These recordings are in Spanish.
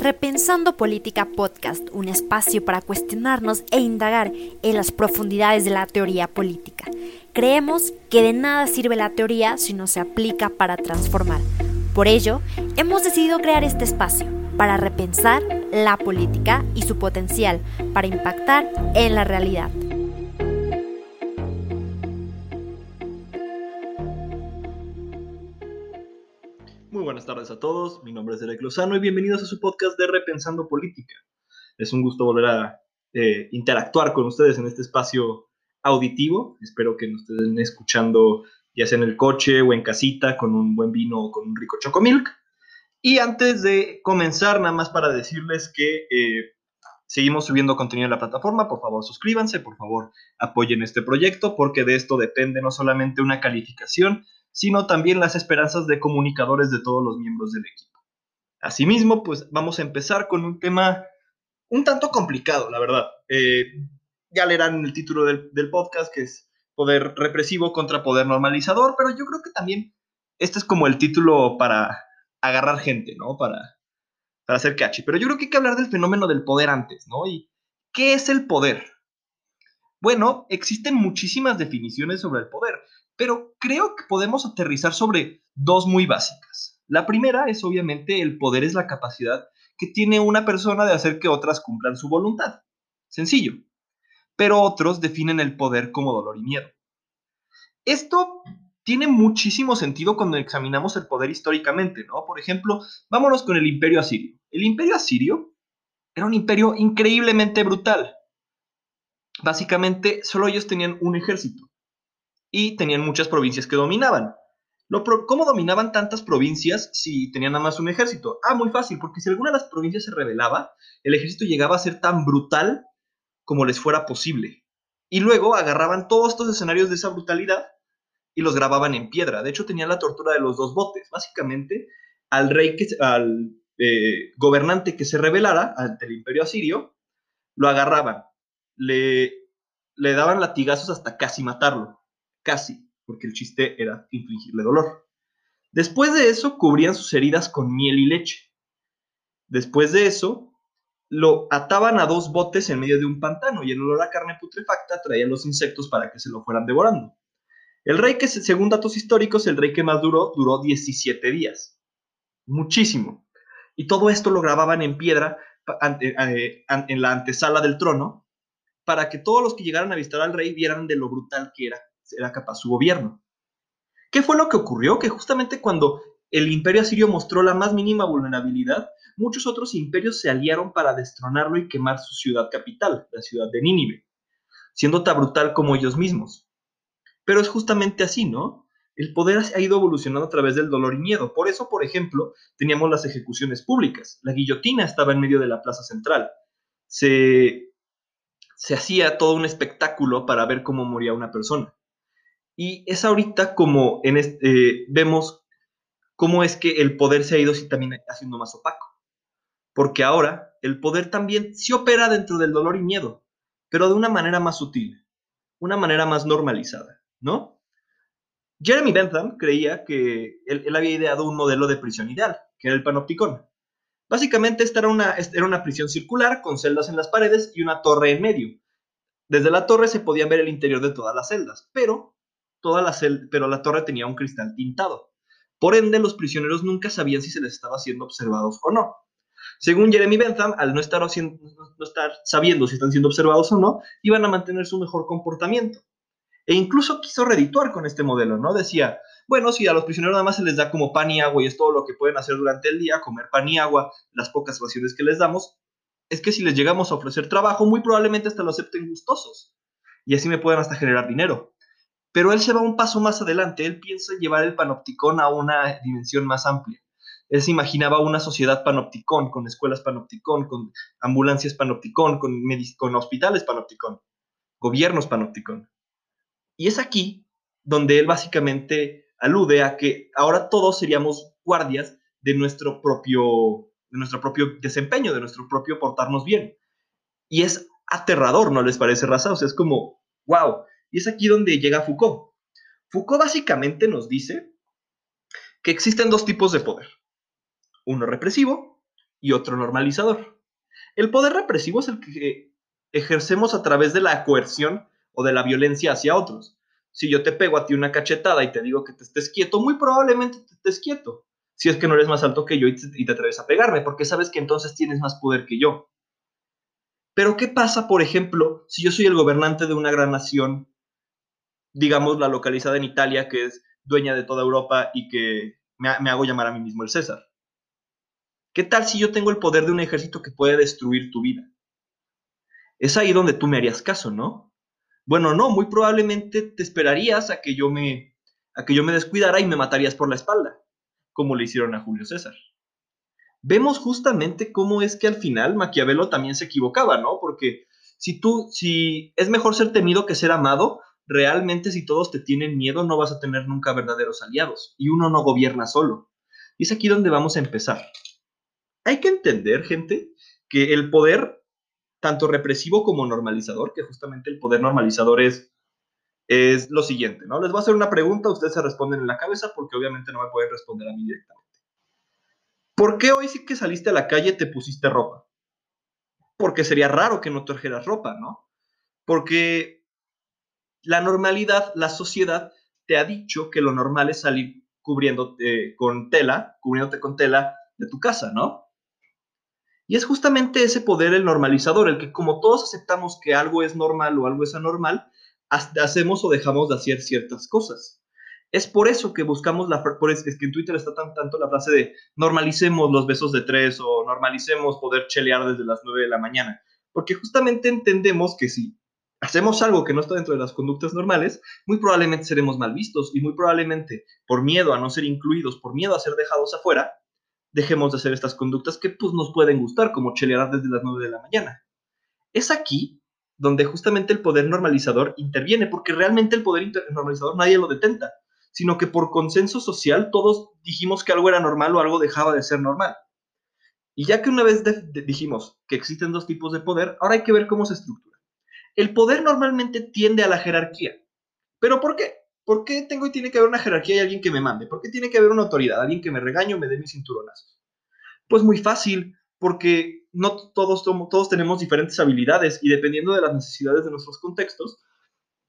Repensando Política Podcast, un espacio para cuestionarnos e indagar en las profundidades de la teoría política. Creemos que de nada sirve la teoría si no se aplica para transformar. Por ello, hemos decidido crear este espacio para repensar la política y su potencial para impactar en la realidad. Tardes a todos, mi nombre es Derek Lozano y bienvenidos a su podcast de Repensando Política. Es un gusto volver a eh, interactuar con ustedes en este espacio auditivo. Espero que nos estén escuchando ya sea en el coche o en casita con un buen vino o con un rico chocomilk. Y antes de comenzar, nada más para decirles que eh, seguimos subiendo contenido en la plataforma. Por favor, suscríbanse, por favor, apoyen este proyecto, porque de esto depende no solamente una calificación, sino también las esperanzas de comunicadores de todos los miembros del equipo. Asimismo, pues vamos a empezar con un tema un tanto complicado, la verdad. Eh, ya leerán el título del, del, podcast, que es Poder represivo contra poder normalizador, pero yo creo que también este es como el título para agarrar gente, ¿no? Para, para hacer catchy. Pero yo creo que hay que hablar del fenómeno del poder antes, ¿no? ¿Y qué es el poder? Bueno, existen muchísimas definiciones sobre el poder, pero creo que podemos aterrizar sobre dos muy básicas. La primera es obviamente el poder es la capacidad que tiene una persona de hacer que otras cumplan su voluntad. Sencillo. Pero otros definen el poder como dolor y miedo. Esto tiene muchísimo sentido cuando examinamos el poder históricamente, ¿no? Por ejemplo, vámonos con el imperio asirio. El imperio asirio era un imperio increíblemente brutal. Básicamente, solo ellos tenían un ejército y tenían muchas provincias que dominaban. ¿Cómo dominaban tantas provincias si tenían nada más un ejército? Ah, muy fácil, porque si alguna de las provincias se rebelaba, el ejército llegaba a ser tan brutal como les fuera posible. Y luego agarraban todos estos escenarios de esa brutalidad y los grababan en piedra. De hecho, tenían la tortura de los dos botes. Básicamente, al rey, que, al eh, gobernante que se rebelara ante el imperio asirio, lo agarraban, le, le daban latigazos hasta casi matarlo casi, porque el chiste era infligirle dolor. Después de eso, cubrían sus heridas con miel y leche. Después de eso, lo ataban a dos botes en medio de un pantano y el olor a carne putrefacta traía los insectos para que se lo fueran devorando. El rey que, según datos históricos, el rey que más duró, duró 17 días. Muchísimo. Y todo esto lo grababan en piedra eh, en la antesala del trono para que todos los que llegaran a visitar al rey vieran de lo brutal que era era capaz su gobierno. ¿Qué fue lo que ocurrió? Que justamente cuando el imperio asirio mostró la más mínima vulnerabilidad, muchos otros imperios se aliaron para destronarlo y quemar su ciudad capital, la ciudad de Nínive, siendo tan brutal como ellos mismos. Pero es justamente así, ¿no? El poder ha ido evolucionando a través del dolor y miedo. Por eso, por ejemplo, teníamos las ejecuciones públicas. La guillotina estaba en medio de la plaza central. Se, se hacía todo un espectáculo para ver cómo moría una persona. Y es ahorita como en este, vemos cómo es que el poder se ha ido también haciendo más opaco. Porque ahora el poder también se opera dentro del dolor y miedo, pero de una manera más sutil, una manera más normalizada, ¿no? Jeremy Bentham creía que él, había ideado un modelo de prisión ideal, que era el panopticón. Básicamente esta era una, era una prisión circular con celdas en las paredes y una torre en medio. Desde la torre se podía ver el interior de todas las celdas, pero toda la pero la torre tenía un cristal tintado. Por ende, los prisioneros nunca sabían si se les estaba siendo observados o no. Según Jeremy Bentham, al no estar, no estar sabiendo si están siendo observados o no, iban a mantener su mejor comportamiento. E incluso quiso redituar con este modelo, ¿no? Decía, bueno, si a los prisioneros nada más se les da como pan y agua y es todo lo que pueden hacer durante el día, comer pan y agua, las pocas raciones que les damos, es que si les llegamos a ofrecer trabajo, muy probablemente hasta lo acepten gustosos. Y así me pueden hasta generar dinero. Pero él se va un paso más adelante, él piensa llevar el panopticón a una dimensión más amplia. Él se imaginaba una sociedad panopticón, con escuelas panopticón, con ambulancias panopticón, con, con hospitales panopticón, gobiernos panopticón. Y es aquí donde él básicamente alude a que ahora todos seríamos guardias de nuestro propio, de nuestro propio desempeño, de nuestro propio portarnos bien. Y es aterrador, ¿no les parece, raza? O sea, es como, wow, y es aquí donde llega Foucault. Foucault básicamente nos dice que existen dos tipos de poder. Uno represivo y otro normalizador. El poder represivo es el que ejercemos a través de la coerción o de la violencia hacia otros. Si yo te pego a ti una cachetada y te digo que te estés quieto, muy probablemente te estés quieto. Si es que no eres más alto que yo y te, atreves a pegarme, porque sabes que entonces tienes más poder que yo. Pero ¿qué pasa, por ejemplo, si yo soy el gobernante de una gran nación, digamos la localizada en Italia, que es dueña de toda Europa y que me, hago llamar a mí mismo el César? ¿Qué tal si yo tengo el poder de un ejército que puede destruir tu vida? Es ahí donde tú me harías caso, ¿no? Bueno, no, muy probablemente te esperarías a que yo me a que yo me descuidara y me matarías por la espalda, como le hicieron a Julio César. Vemos justamente cómo es que al final Maquiavelo también se equivocaba, ¿no? Porque si tú si es mejor ser temido que ser amado, realmente si todos te tienen miedo no vas a tener nunca verdaderos aliados y uno no gobierna solo. Y es aquí donde vamos a empezar. Hay que entender, gente, que el poder tanto represivo como normalizador, que justamente el poder normalizador es, es lo siguiente, ¿no? Les voy a hacer una pregunta, ustedes se responden en la cabeza porque obviamente no me pueden responder a mí directamente. ¿Por qué hoy sí que saliste a la calle te pusiste ropa? Porque sería raro que no trajeras ropa, ¿no? Porque la normalidad, la sociedad te ha dicho que lo normal es salir cubriéndote con tela, cubriéndote con tela de tu casa, ¿no? Y es justamente ese poder el normalizador, el que como todos aceptamos que algo es normal o algo es anormal, hacemos o dejamos de hacer ciertas cosas. Es por eso que buscamos la... Por es, que en Twitter está tan, tanto la frase de normalicemos los besos de tres o normalicemos poder chelear desde las nueve de la mañana. Porque justamente entendemos que si hacemos algo que no está dentro de las conductas normales, muy probablemente seremos mal vistos y muy probablemente por miedo a no ser incluidos, por miedo a ser dejados afuera, dejemos de hacer estas conductas que pues nos pueden gustar, como chelear desde las 9 de la mañana. Es aquí donde justamente el poder normalizador interviene, porque realmente el poder normalizador nadie lo detenta, sino que por consenso social todos dijimos que algo era normal o algo dejaba de ser normal. Y ya que una vez dijimos que existen dos tipos de poder, ahora hay que ver cómo se estructura. El poder normalmente tiende a la jerarquía. ¿Pero por qué? ¿Por qué tengo y tiene que haber una jerarquía y alguien que me mande? ¿Por qué tiene que haber una autoridad, alguien que me regañe o me dé mis cinturonazos? Pues muy fácil, porque no todos, todos tenemos diferentes habilidades y dependiendo de las necesidades de nuestros contextos,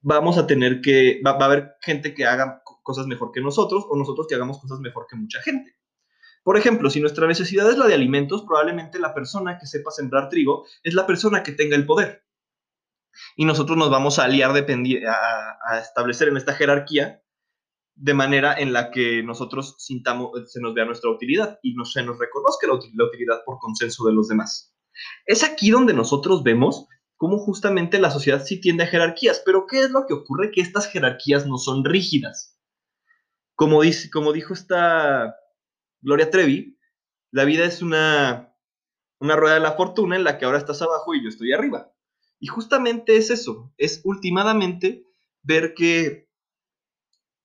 vamos a tener que, va, va a haber gente que haga cosas mejor que nosotros o nosotros que hagamos cosas mejor que mucha gente. Por ejemplo, si nuestra necesidad es la de alimentos, probablemente la persona que sepa sembrar trigo es la persona que tenga el poder y nosotros nos vamos a aliar a, a establecer en esta jerarquía de manera en la que nosotros sintamos, se nos vea nuestra utilidad y no se nos reconozca la, utilidad por consenso de los demás. Es aquí donde nosotros vemos cómo justamente la sociedad sí tiende a jerarquías, pero ¿qué es lo que ocurre? Que estas jerarquías no son rígidas. Como, dice, como dijo esta Gloria Trevi, la vida es una, una rueda de la fortuna en la que ahora estás abajo y yo estoy arriba. Y justamente es eso, es últimamente ver que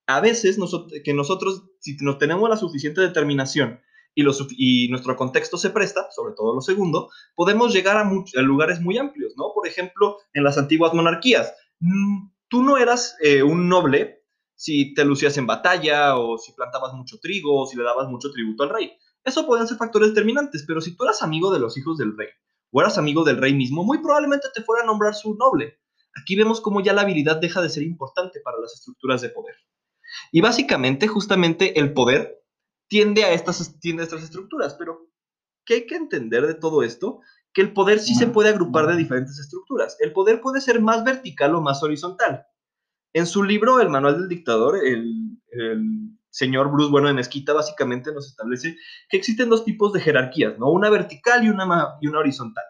a veces que nosotros, si nos tenemos la suficiente determinación y, nuestro contexto se presta, sobre todo lo segundo, podemos llegar a, lugares muy amplios, ¿no? Por ejemplo, en las antiguas monarquías, mm, tú no eras eh, un noble si te lucías en batalla o si plantabas mucho trigo o si le dabas mucho tributo al rey. Eso podían ser factores determinantes, pero si tú eras amigo de los hijos del rey o eras amigo del rey mismo, muy probablemente te fuera a nombrar su noble. Aquí vemos cómo ya la habilidad deja de ser importante para las estructuras de poder. Y básicamente, justamente el poder tiende a estas, tiende a estas estructuras, pero ¿qué hay que entender de todo esto? Que el poder sí se puede agrupar de diferentes estructuras. El poder puede ser más vertical o más horizontal. En su libro, El Manual del Dictador, el, el señor Bruce Bueno de Mezquita básicamente nos establece que existen dos tipos de jerarquías, ¿no? Una vertical y una, y una horizontal.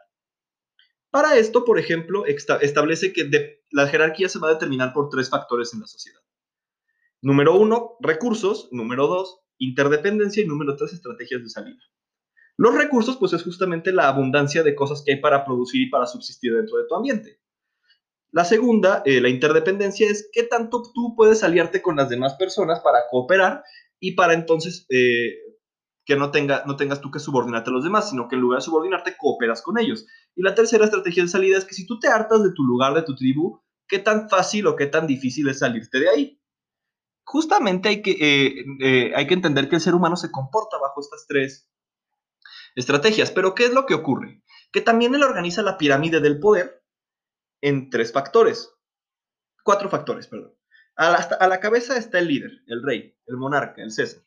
Para esto, por ejemplo, establece que la jerarquía se va a determinar por tres factores en la sociedad. Número uno, recursos. Número dos, interdependencia. Y número tres, estrategias de salida. Los recursos, pues es justamente la abundancia de cosas que hay para producir y para subsistir dentro de tu ambiente. La segunda, eh, la interdependencia, es qué tanto tú puedes aliarte con las demás personas para cooperar y para entonces eh, que no, tenga, no tengas tú que subordinarte a los demás, sino que en lugar de subordinarte, cooperas con ellos. Y la tercera estrategia de salida es que si tú te hartas de tu lugar, de tu tribu, qué tan fácil o qué tan difícil es salirte de ahí. Justamente hay que, eh, hay que entender que el ser humano se comporta bajo estas tres, estrategias. Pero ¿qué es lo que ocurre? Que también él organiza la pirámide del poder en tres factores. Cuatro factores, perdón. A la, a la cabeza está el líder, el rey, el monarca, el César.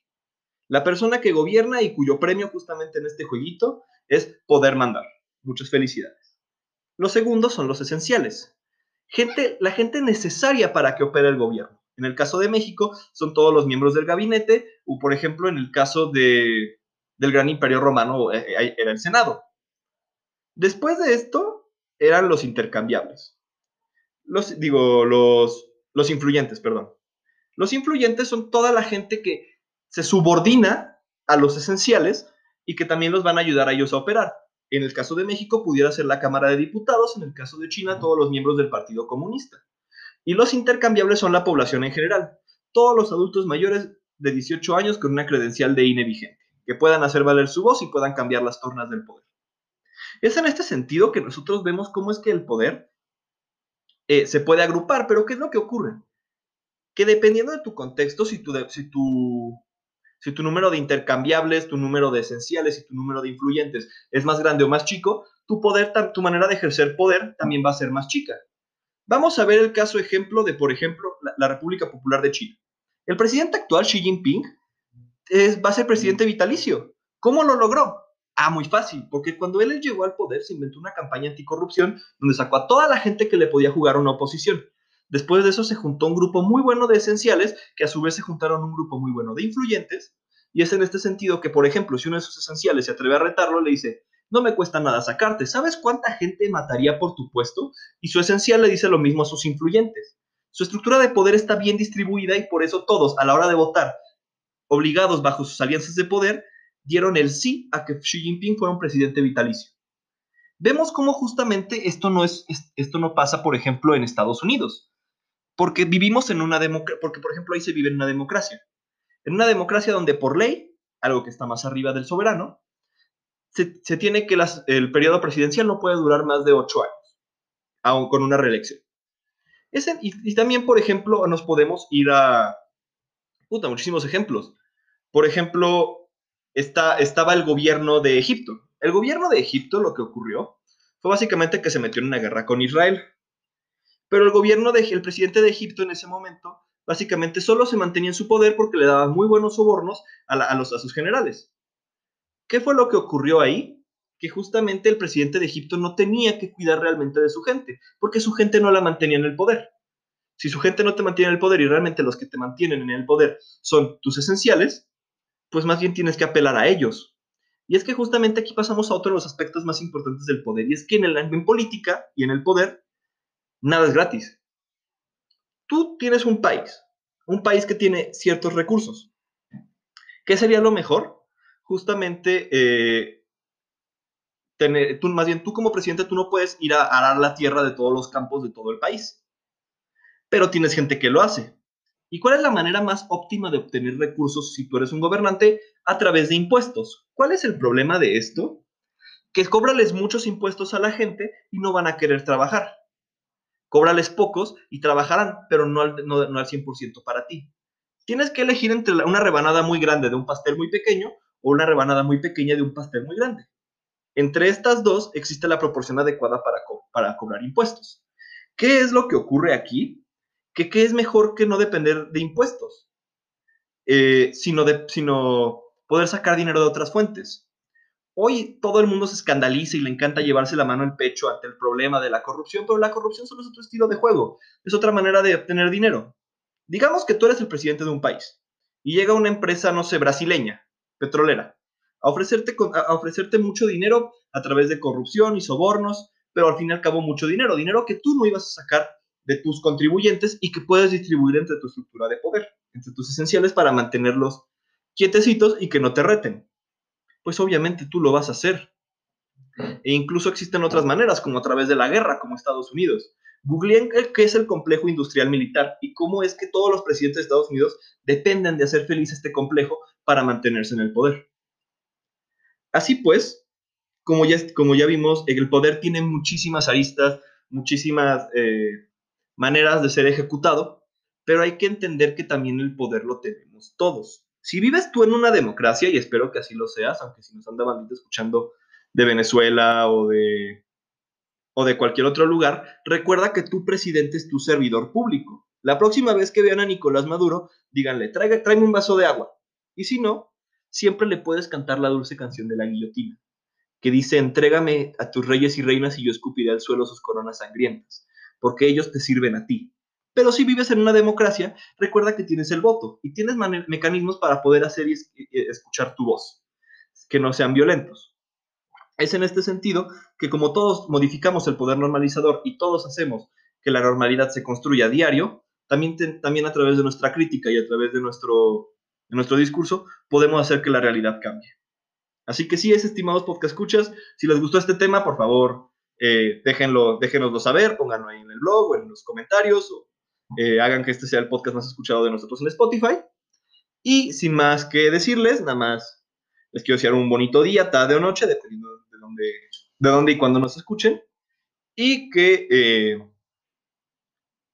La persona que gobierna y cuyo premio justamente en este jueguito es poder mandar. Muchas felicidades. Los segundos son los esenciales. Gente, la gente necesaria para que opere el gobierno. En el caso de México son todos los miembros del gabinete, o por ejemplo en el caso de, del gran imperio romano eh, eh, era el Senado. Después de esto eran los intercambiables. Los, digo, los, los influyentes, perdón. Los influyentes son toda la gente que se subordina a los esenciales y que también los van a ayudar a ellos a operar. En el caso de México pudiera ser la Cámara de Diputados, en el caso de China todos los miembros del Partido Comunista. Y los intercambiables son la población en general, todos los adultos mayores de 18 años con una credencial de INE vigente, que puedan hacer valer su voz y puedan cambiar las tornas del poder. Es en este sentido que nosotros vemos cómo es que el poder eh, se puede agrupar, pero ¿qué es lo que ocurre? Que dependiendo de tu contexto, si tu, si tu si tu número de intercambiables, tu número de esenciales y tu número de influyentes es más grande o más chico, tu poder, tu manera de ejercer poder también va a ser más chica. Vamos a ver el caso ejemplo de, por ejemplo, la, República Popular de China. El presidente actual, Xi Jinping, es, va a ser presidente vitalicio. ¿Cómo lo logró? Ah, muy fácil, porque cuando él llegó al poder se inventó una campaña anticorrupción donde sacó a toda la gente que le podía jugar una oposición. Después de eso se juntó un grupo muy bueno de esenciales, que a su vez se juntaron un grupo muy bueno de influyentes, y es en este sentido que, por ejemplo, si uno de esos esenciales se atreve a retarlo, le dice, no me cuesta nada sacarte, ¿sabes cuánta gente mataría por tu puesto? Y su esencial le dice lo mismo a sus influyentes. Su estructura de poder está bien distribuida y por eso todos, a la hora de votar, obligados bajo sus alianzas de poder, dieron el sí a que Xi Jinping fuera un presidente vitalicio. Vemos cómo justamente esto no, es, esto no pasa, por ejemplo, en Estados Unidos porque vivimos en una democracia, porque por ejemplo ahí se vive en una democracia. En una democracia donde por ley, algo que está más arriba del soberano, se, tiene que el periodo presidencial no puede durar más de ocho años, aún con una reelección. y, también, por ejemplo, nos podemos ir a... Puta, muchísimos ejemplos. Por ejemplo, está, estaba el gobierno de Egipto. El gobierno de Egipto lo que ocurrió fue básicamente que se metió en una guerra con Israel. Pero el gobierno del presidente de Egipto en ese momento básicamente solo se mantenía en su poder porque le daba muy buenos sobornos a, los, a sus generales. ¿Qué fue lo que ocurrió ahí? Que justamente el presidente de Egipto no tenía que cuidar realmente de su gente, porque su gente no la mantenía en el poder. Si su gente no te mantiene en el poder y realmente los que te mantienen en el poder son tus esenciales, pues más bien tienes que apelar a ellos. Y es que justamente aquí pasamos a otro de los aspectos más importantes del poder, y es que en, el, en política y en el poder nada es gratis. Tú tienes un país, un país que tiene ciertos recursos. ¿Qué sería lo mejor? Justamente, eh, tener, tú, más bien tú como presidente, tú no puedes ir a arar la tierra de todos los campos de todo el país. Pero tienes gente que lo hace. ¿Y cuál es la manera más óptima de obtener recursos si tú eres un gobernante? A través de impuestos. ¿Cuál es el problema de esto? Que cobrales muchos impuestos a la gente y no van a querer trabajar cóbrales pocos y trabajarán, pero no al, no, al 100% para ti. Tienes que elegir entre una rebanada muy grande de un pastel muy pequeño o una rebanada muy pequeña de un pastel muy grande. Entre estas dos existe la proporción adecuada para cobrar impuestos. ¿Qué es lo que ocurre aquí? Que qué es mejor que no depender de impuestos, eh, sino, de, sino poder sacar dinero de otras fuentes. Hoy todo el mundo se escandaliza y le encanta llevarse la mano al pecho ante el problema de la corrupción, pero la corrupción solo es otro estilo de juego, es otra manera de obtener dinero. Digamos que tú eres el presidente de un país y llega una empresa, no sé, brasileña, petrolera, a ofrecerte, a ofrecerte mucho dinero a través de corrupción y sobornos, pero al fin y al cabo mucho dinero, dinero que tú no ibas a sacar de tus contribuyentes y que puedes distribuir entre tu estructura de poder, entre tus esenciales para mantenerlos quietecitos y que no te reten pues obviamente tú lo vas a hacer. E incluso existen otras maneras, como a través de la guerra, como Estados Unidos. Googleen qué es el complejo industrial militar y cómo es que todos los presidentes de Estados Unidos dependen de hacer feliz este complejo para mantenerse en el poder. Así pues, como ya, como ya vimos, el poder tiene muchísimas aristas, muchísimas eh, maneras de ser ejecutado, pero hay que entender que también el poder lo tenemos todos. Si vives tú en una democracia, y espero que así lo seas, aunque si nos anda bandito escuchando de Venezuela o de, o de cualquier otro lugar, recuerda que tu presidente es tu servidor público. La próxima vez que vean a Nicolás Maduro, díganle, tráeme un vaso de agua. Y si no, siempre le puedes cantar la dulce canción de la guillotina, que dice, entrégame a tus reyes y reinas y yo escupiré al suelo sus coronas sangrientas, porque ellos te sirven a ti. Pero si vives en una democracia, recuerda que tienes el voto y tienes mecanismos para poder hacer y escuchar tu voz, que no sean violentos. Es en este sentido que como todos modificamos el poder normalizador y todos hacemos que la normalidad se construya a diario, también, también a través de nuestra crítica y a través de nuestro, nuestro discurso podemos hacer que la realidad cambie. Así que sí, es estimados podcast escuchas, si les gustó este tema, por favor, eh, déjenlo, déjenoslo saber, pónganlo ahí en el blog o en los comentarios o eh, hagan que este sea el podcast más escuchado de nosotros en Spotify. Y sin más que decirles, nada más les quiero desear un bonito día, tarde o noche, dependiendo de dónde, de dónde y cuándo nos escuchen. Y que, eh,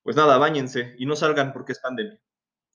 pues nada, bañense y no salgan porque es pandemia.